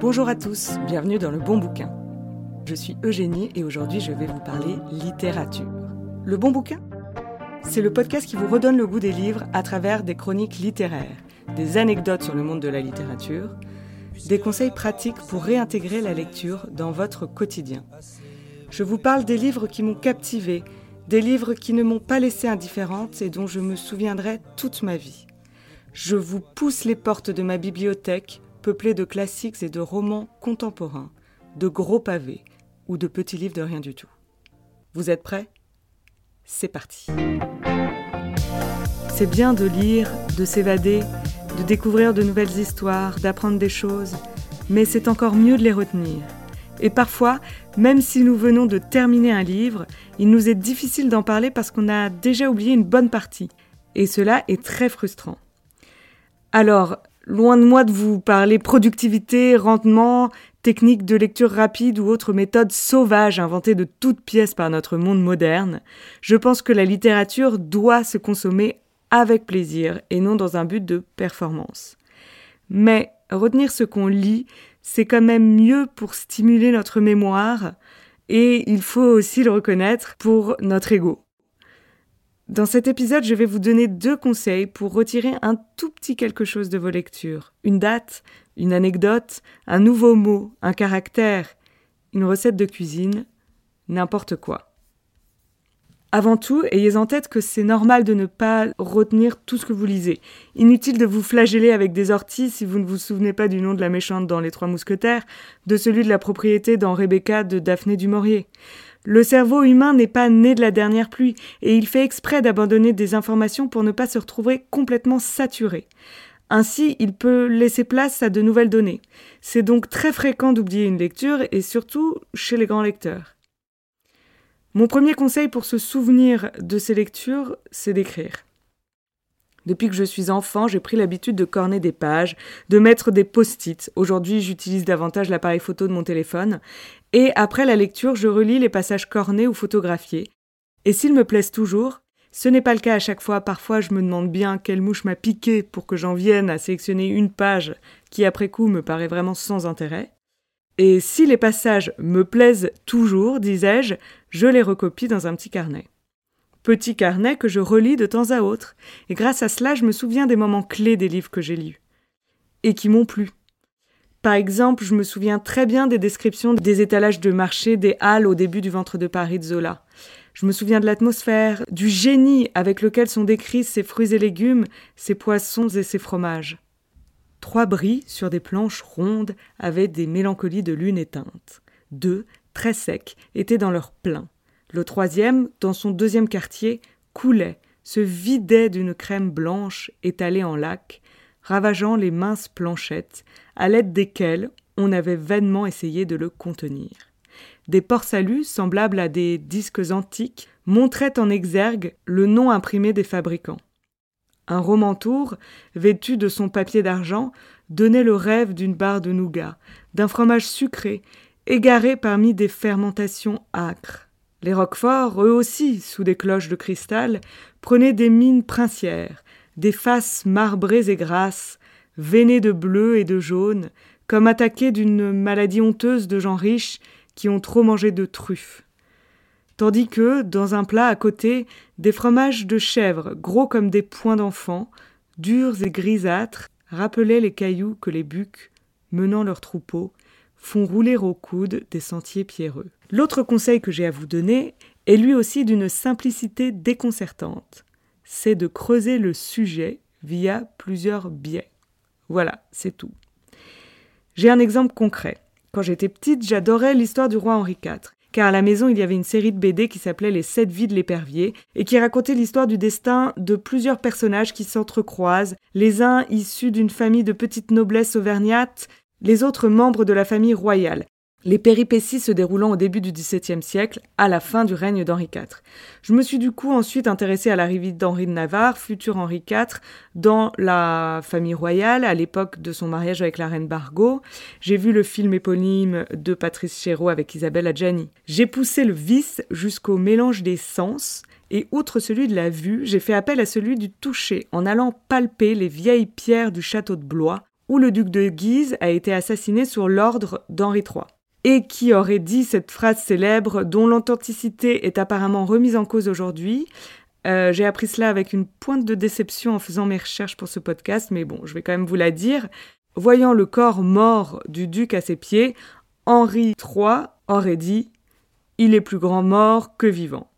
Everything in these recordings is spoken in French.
Bonjour à tous, bienvenue dans le bon bouquin. Je suis Eugénie et aujourd'hui je vais vous parler littérature. Le bon bouquin? C'est le podcast qui vous redonne le goût des livres à travers des chroniques littéraires, des anecdotes sur le monde de la littérature, des conseils pratiques pour réintégrer la lecture dans votre quotidien. Je vous parle des livres qui m'ont captivé, des livres qui ne m'ont pas laissé indifférente et dont je me souviendrai toute ma vie. Je vous pousse les portes de ma bibliothèque peuplé de classiques et de romans contemporains, de gros pavés ou de petits livres de rien du tout. Vous êtes prêts? C'est parti. C'est bien de lire, de s'évader, de découvrir de nouvelles histoires, d'apprendre des choses, mais c'est encore mieux de les retenir. Et parfois, même si nous venons de terminer un livre, il nous est difficile d'en parler parce qu'on a déjà oublié une bonne partie. Et cela est très frustrant. Alors, Loin de moi de vous parler productivité, rendement, technique de lecture rapide ou autres méthodes sauvages inventées de toutes pièces par notre monde moderne, je pense que la littérature doit se consommer avec plaisir et non dans un but de performance. Mais retenir ce qu'on lit, c'est quand même mieux pour stimuler notre mémoire et il faut aussi le reconnaître pour notre ego. Dans cet épisode, je vais vous donner deux conseils pour retirer un tout petit quelque chose de vos lectures. Une date, une anecdote, un nouveau mot, un caractère, une recette de cuisine, n'importe quoi. Avant tout, ayez en tête que c'est normal de ne pas retenir tout ce que vous lisez. Inutile de vous flageller avec des orties si vous ne vous souvenez pas du nom de la méchante dans Les Trois Mousquetaires, de celui de la propriété dans Rebecca de Daphné du Maurier. Le cerveau humain n'est pas né de la dernière pluie, et il fait exprès d'abandonner des informations pour ne pas se retrouver complètement saturé. Ainsi, il peut laisser place à de nouvelles données. C'est donc très fréquent d'oublier une lecture, et surtout chez les grands lecteurs. Mon premier conseil pour se souvenir de ces lectures, c'est d'écrire. Depuis que je suis enfant, j'ai pris l'habitude de corner des pages, de mettre des post-it. Aujourd'hui, j'utilise davantage l'appareil photo de mon téléphone. Et après la lecture, je relis les passages cornés ou photographiés. Et s'ils me plaisent toujours, ce n'est pas le cas à chaque fois. Parfois, je me demande bien quelle mouche m'a piqué pour que j'en vienne à sélectionner une page qui, après coup, me paraît vraiment sans intérêt. Et si les passages me plaisent toujours, disais-je, je les recopie dans un petit carnet petit carnet que je relis de temps à autre, et grâce à cela je me souviens des moments clés des livres que j'ai lus, et qui m'ont plu. Par exemple, je me souviens très bien des descriptions des étalages de marché des halles au début du ventre de Paris de Zola. Je me souviens de l'atmosphère, du génie avec lequel sont décrits ces fruits et légumes, ces poissons et ces fromages. Trois bris sur des planches rondes avaient des mélancolies de lune éteinte. Deux, très secs, étaient dans leur plein. Le troisième, dans son deuxième quartier, coulait, se vidait d'une crème blanche étalée en lac, ravageant les minces planchettes, à l'aide desquelles on avait vainement essayé de le contenir. Des port-saluts, semblables à des disques antiques, montraient en exergue le nom imprimé des fabricants. Un romantour, vêtu de son papier d'argent, donnait le rêve d'une barre de nougat, d'un fromage sucré, égaré parmi des fermentations âcres. Les Roquefort, eux aussi, sous des cloches de cristal, prenaient des mines princières, des faces marbrées et grasses, veinées de bleu et de jaune, comme attaquées d'une maladie honteuse de gens riches qui ont trop mangé de truffes. Tandis que, dans un plat à côté, des fromages de chèvre, gros comme des poings d'enfant, durs et grisâtres, rappelaient les cailloux que les bucs, menant leurs troupeaux, font rouler au coude des sentiers pierreux. L'autre conseil que j'ai à vous donner est lui aussi d'une simplicité déconcertante. C'est de creuser le sujet via plusieurs biais. Voilà, c'est tout. J'ai un exemple concret. Quand j'étais petite, j'adorais l'histoire du roi Henri IV, car à la maison il y avait une série de BD qui s'appelait Les Sept Vies de l'épervier, et qui racontait l'histoire du destin de plusieurs personnages qui s'entrecroisent, les uns issus d'une famille de petite noblesse auvergnate, les autres membres de la famille royale, les péripéties se déroulant au début du XVIIe siècle, à la fin du règne d'Henri IV. Je me suis du coup ensuite intéressée à l'arrivée d'Henri de Navarre, futur Henri IV, dans la famille royale à l'époque de son mariage avec la reine Bargot. J'ai vu le film éponyme de Patrice Chéreau avec Isabelle Adjani. J'ai poussé le vice jusqu'au mélange des sens, et outre celui de la vue, j'ai fait appel à celui du toucher en allant palper les vieilles pierres du château de Blois où le duc de Guise a été assassiné sur l'ordre d'Henri III. Et qui aurait dit cette phrase célèbre dont l'authenticité est apparemment remise en cause aujourd'hui. Euh, j'ai appris cela avec une pointe de déception en faisant mes recherches pour ce podcast, mais bon, je vais quand même vous la dire. Voyant le corps mort du duc à ses pieds, Henri III aurait dit Il est plus grand mort que vivant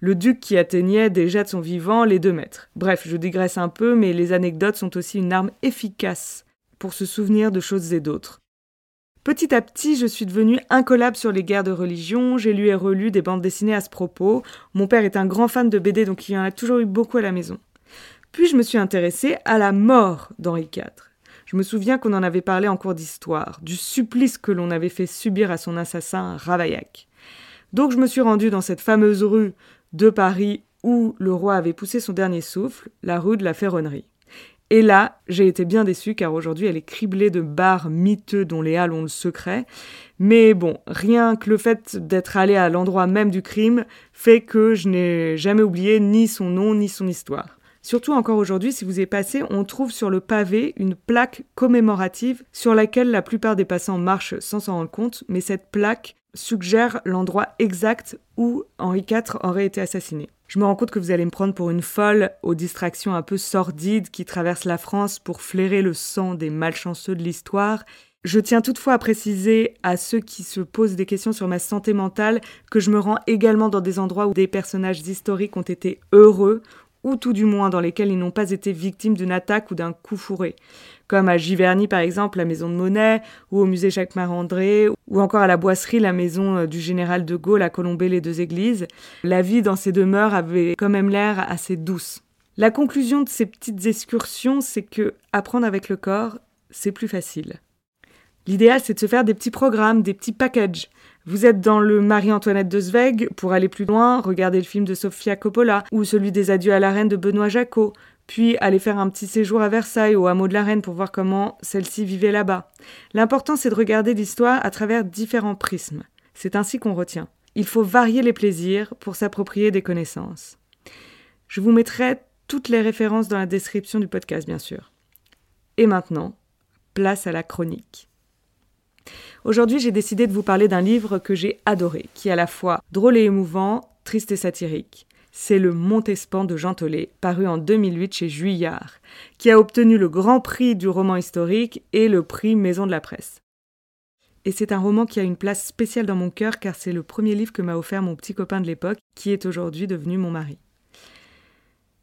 le duc qui atteignait déjà de son vivant les deux mètres. Bref, je digresse un peu, mais les anecdotes sont aussi une arme efficace pour se souvenir de choses et d'autres. Petit à petit, je suis devenue incollable sur les guerres de religion, j'ai lu et relu des bandes dessinées à ce propos. Mon père est un grand fan de BD, donc il y en a toujours eu beaucoup à la maison. Puis je me suis intéressée à la mort d'Henri IV. Je me souviens qu'on en avait parlé en cours d'histoire, du supplice que l'on avait fait subir à son assassin Ravaillac. Donc je me suis rendue dans cette fameuse rue de Paris où le roi avait poussé son dernier souffle, la rue de la Ferronnerie. Et là, j'ai été bien déçue car aujourd'hui elle est criblée de bars miteux dont les halles ont le secret. Mais bon, rien que le fait d'être allé à l'endroit même du crime fait que je n'ai jamais oublié ni son nom ni son histoire. Surtout encore aujourd'hui, si vous y passé, on trouve sur le pavé une plaque commémorative sur laquelle la plupart des passants marchent sans s'en rendre compte, mais cette plaque suggère l'endroit exact où Henri IV aurait été assassiné. Je me rends compte que vous allez me prendre pour une folle aux distractions un peu sordides qui traversent la France pour flairer le sang des malchanceux de l'histoire. Je tiens toutefois à préciser à ceux qui se posent des questions sur ma santé mentale que je me rends également dans des endroits où des personnages historiques ont été heureux ou tout du moins dans lesquels ils n'ont pas été victimes d'une attaque ou d'un coup fourré, comme à Giverny par exemple, la maison de Monet, ou au musée Jacques-Marandré, ou encore à la Boisserie, la maison euh, du général de Gaulle à Colombey les deux églises. La vie dans ces demeures avait quand même l'air assez douce. La conclusion de ces petites excursions, c'est que apprendre avec le corps, c'est plus facile. L'idéal, c'est de se faire des petits programmes, des petits packages. Vous êtes dans le Marie-Antoinette de Zweig, pour aller plus loin, regardez le film de Sofia Coppola, ou celui des Adieux à la Reine de Benoît Jacot, puis aller faire un petit séjour à Versailles, au hameau de la Reine, pour voir comment celle-ci vivait là-bas. L'important, c'est de regarder l'histoire à travers différents prismes. C'est ainsi qu'on retient. Il faut varier les plaisirs pour s'approprier des connaissances. Je vous mettrai toutes les références dans la description du podcast, bien sûr. Et maintenant, place à la chronique. Aujourd'hui, j'ai décidé de vous parler d'un livre que j'ai adoré, qui est à la fois drôle et émouvant, triste et satirique. C'est Le Montespan de Jean Tollet, paru en 2008 chez Juillard, qui a obtenu le Grand Prix du roman historique et le prix Maison de la Presse. Et c'est un roman qui a une place spéciale dans mon cœur car c'est le premier livre que m'a offert mon petit copain de l'époque, qui est aujourd'hui devenu mon mari.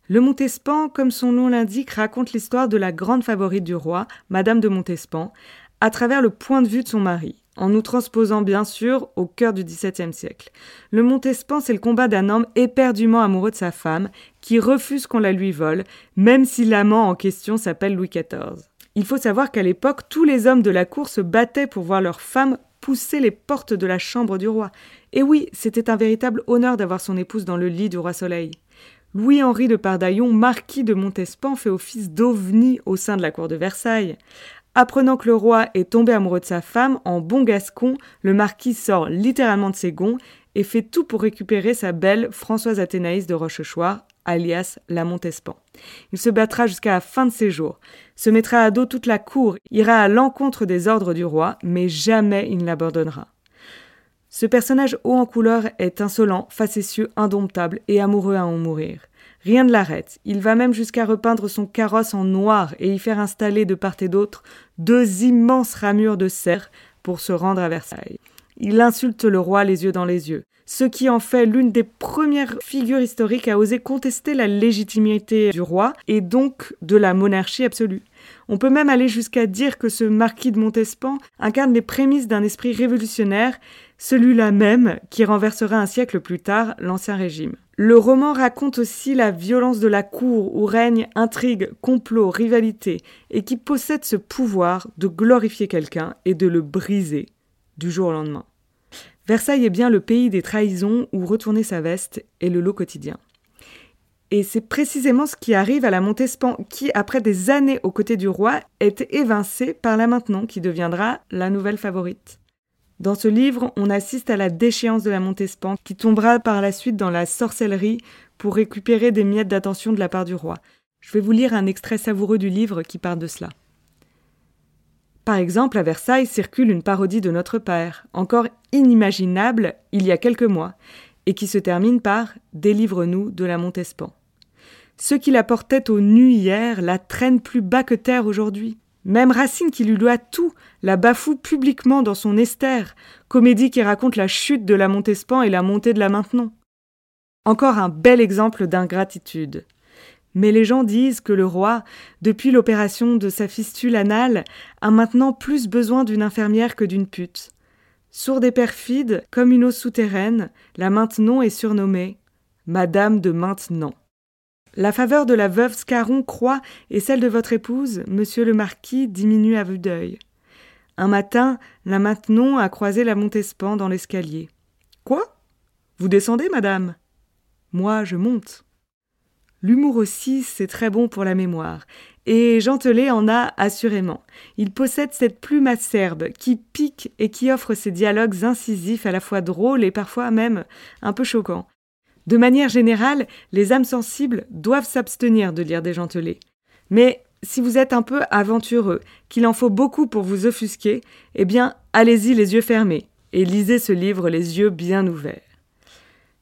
Le Montespan, comme son nom l'indique, raconte l'histoire de la grande favorite du roi, Madame de Montespan, à travers le point de vue de son mari, en nous transposant bien sûr au cœur du XVIIe siècle. Le Montespan, c'est le combat d'un homme éperdument amoureux de sa femme, qui refuse qu'on la lui vole, même si l'amant en question s'appelle Louis XIV. Il faut savoir qu'à l'époque, tous les hommes de la cour se battaient pour voir leur femme pousser les portes de la chambre du roi. Et oui, c'était un véritable honneur d'avoir son épouse dans le lit du roi Soleil. Louis-Henri de Pardaillon, marquis de Montespan, fait office d'ovni au sein de la cour de Versailles. Apprenant que le roi est tombé amoureux de sa femme, en bon gascon, le marquis sort littéralement de ses gonds et fait tout pour récupérer sa belle Françoise Athénaïs de Rochechouart, alias la Montespan. Il se battra jusqu'à la fin de ses jours, se mettra à dos toute la cour, ira à l'encontre des ordres du roi, mais jamais il ne l'abandonnera. Ce personnage haut en couleur est insolent, facétieux, indomptable et amoureux à en mourir. Rien ne l'arrête. Il va même jusqu'à repeindre son carrosse en noir et y faire installer de part et d'autre deux immenses ramures de cerf pour se rendre à Versailles. Il insulte le roi les yeux dans les yeux, ce qui en fait l'une des premières figures historiques à oser contester la légitimité du roi et donc de la monarchie absolue. On peut même aller jusqu'à dire que ce marquis de Montespan incarne les prémices d'un esprit révolutionnaire, celui-là même qui renversera un siècle plus tard l'Ancien Régime. Le roman raconte aussi la violence de la cour où règne intrigue, complot, rivalité, et qui possède ce pouvoir de glorifier quelqu'un et de le briser du jour au lendemain. Versailles est bien le pays des trahisons où retourner sa veste est le lot quotidien. Et c'est précisément ce qui arrive à la Montespan, qui, après des années aux côtés du roi, est évincée par la maintenant, qui deviendra la nouvelle favorite. Dans ce livre, on assiste à la déchéance de la Montespan, qui tombera par la suite dans la sorcellerie pour récupérer des miettes d'attention de la part du roi. Je vais vous lire un extrait savoureux du livre qui parle de cela. Par exemple, à Versailles circule une parodie de Notre Père, encore inimaginable il y a quelques mois, et qui se termine par Délivre-nous de la Montespan. Ceux qui la portaient au nu hier la traînent plus bas que terre aujourd'hui. Même Racine, qui lui doit tout, la bafoue publiquement dans son Esther, comédie qui raconte la chute de la Montespan et la montée de la Maintenon. Encore un bel exemple d'ingratitude. Mais les gens disent que le roi, depuis l'opération de sa fistule anale, a maintenant plus besoin d'une infirmière que d'une pute. Sourde et perfide, comme une eau souterraine, la Maintenon est surnommée Madame de Maintenant. La faveur de la veuve Scarron croît et celle de votre épouse, monsieur le marquis, diminue à vue d'œil. Un matin, la Maintenon a croisé la Montespan dans l'escalier. Quoi? Vous descendez, madame? Moi, je monte. L'humour aussi, c'est très bon pour la mémoire. Et Gentelet en a assurément. Il possède cette plume acerbe qui pique et qui offre ses dialogues incisifs à la fois drôles et parfois même un peu choquants. De manière générale, les âmes sensibles doivent s'abstenir de lire des gentelets. Mais si vous êtes un peu aventureux, qu'il en faut beaucoup pour vous offusquer, eh bien, allez-y les yeux fermés et lisez ce livre les yeux bien ouverts.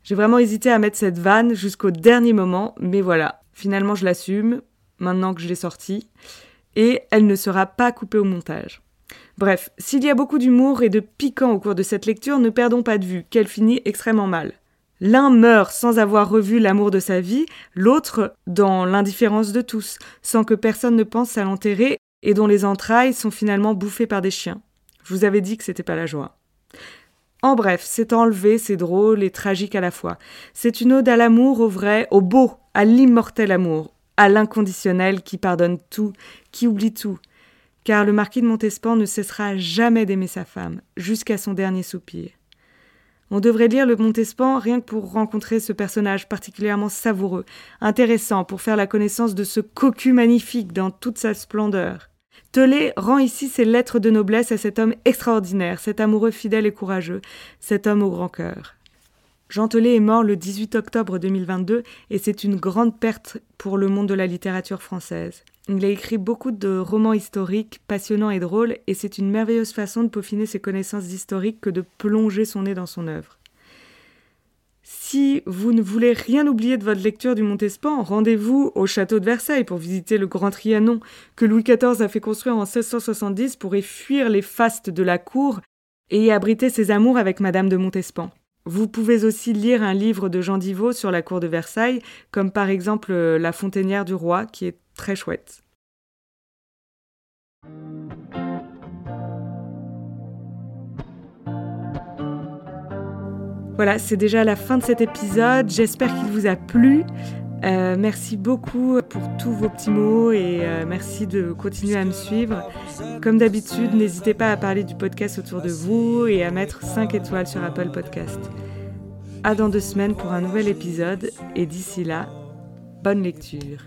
J'ai vraiment hésité à mettre cette vanne jusqu'au dernier moment, mais voilà, finalement je l'assume, maintenant que je l'ai sortie, et elle ne sera pas coupée au montage. Bref, s'il y a beaucoup d'humour et de piquant au cours de cette lecture, ne perdons pas de vue qu'elle finit extrêmement mal. L'un meurt sans avoir revu l'amour de sa vie, l'autre dans l'indifférence de tous, sans que personne ne pense à l'enterrer et dont les entrailles sont finalement bouffées par des chiens. Je vous avais dit que c'était pas la joie. En bref, c'est enlevé, c'est drôle et tragique à la fois. C'est une ode à l'amour, au vrai, au beau, à l'immortel amour, à l'inconditionnel qui pardonne tout, qui oublie tout. Car le marquis de Montespan ne cessera jamais d'aimer sa femme, jusqu'à son dernier soupir. On devrait lire le Montespan rien que pour rencontrer ce personnage particulièrement savoureux, intéressant pour faire la connaissance de ce cocu magnifique dans toute sa splendeur. Tolé rend ici ses lettres de noblesse à cet homme extraordinaire, cet amoureux fidèle et courageux, cet homme au grand cœur. Jean Tolé est mort le 18 octobre 2022 et c'est une grande perte pour le monde de la littérature française. Il a écrit beaucoup de romans historiques, passionnants et drôles, et c'est une merveilleuse façon de peaufiner ses connaissances historiques que de plonger son nez dans son œuvre. Si vous ne voulez rien oublier de votre lecture du Montespan, rendez-vous au château de Versailles pour visiter le Grand Trianon que Louis XIV a fait construire en 1670 pour y fuir les fastes de la cour et y abriter ses amours avec Madame de Montespan. Vous pouvez aussi lire un livre de Jean Divot sur la cour de Versailles, comme par exemple La Fontainière du Roi, qui est très chouette. Voilà, c'est déjà la fin de cet épisode. J'espère qu'il vous a plu. Euh, merci beaucoup pour tous vos petits mots et euh, merci de continuer à me suivre. Comme d'habitude, n'hésitez pas à parler du podcast autour de vous et à mettre 5 étoiles sur Apple Podcast. À dans deux semaines pour un nouvel épisode et d'ici là, bonne lecture.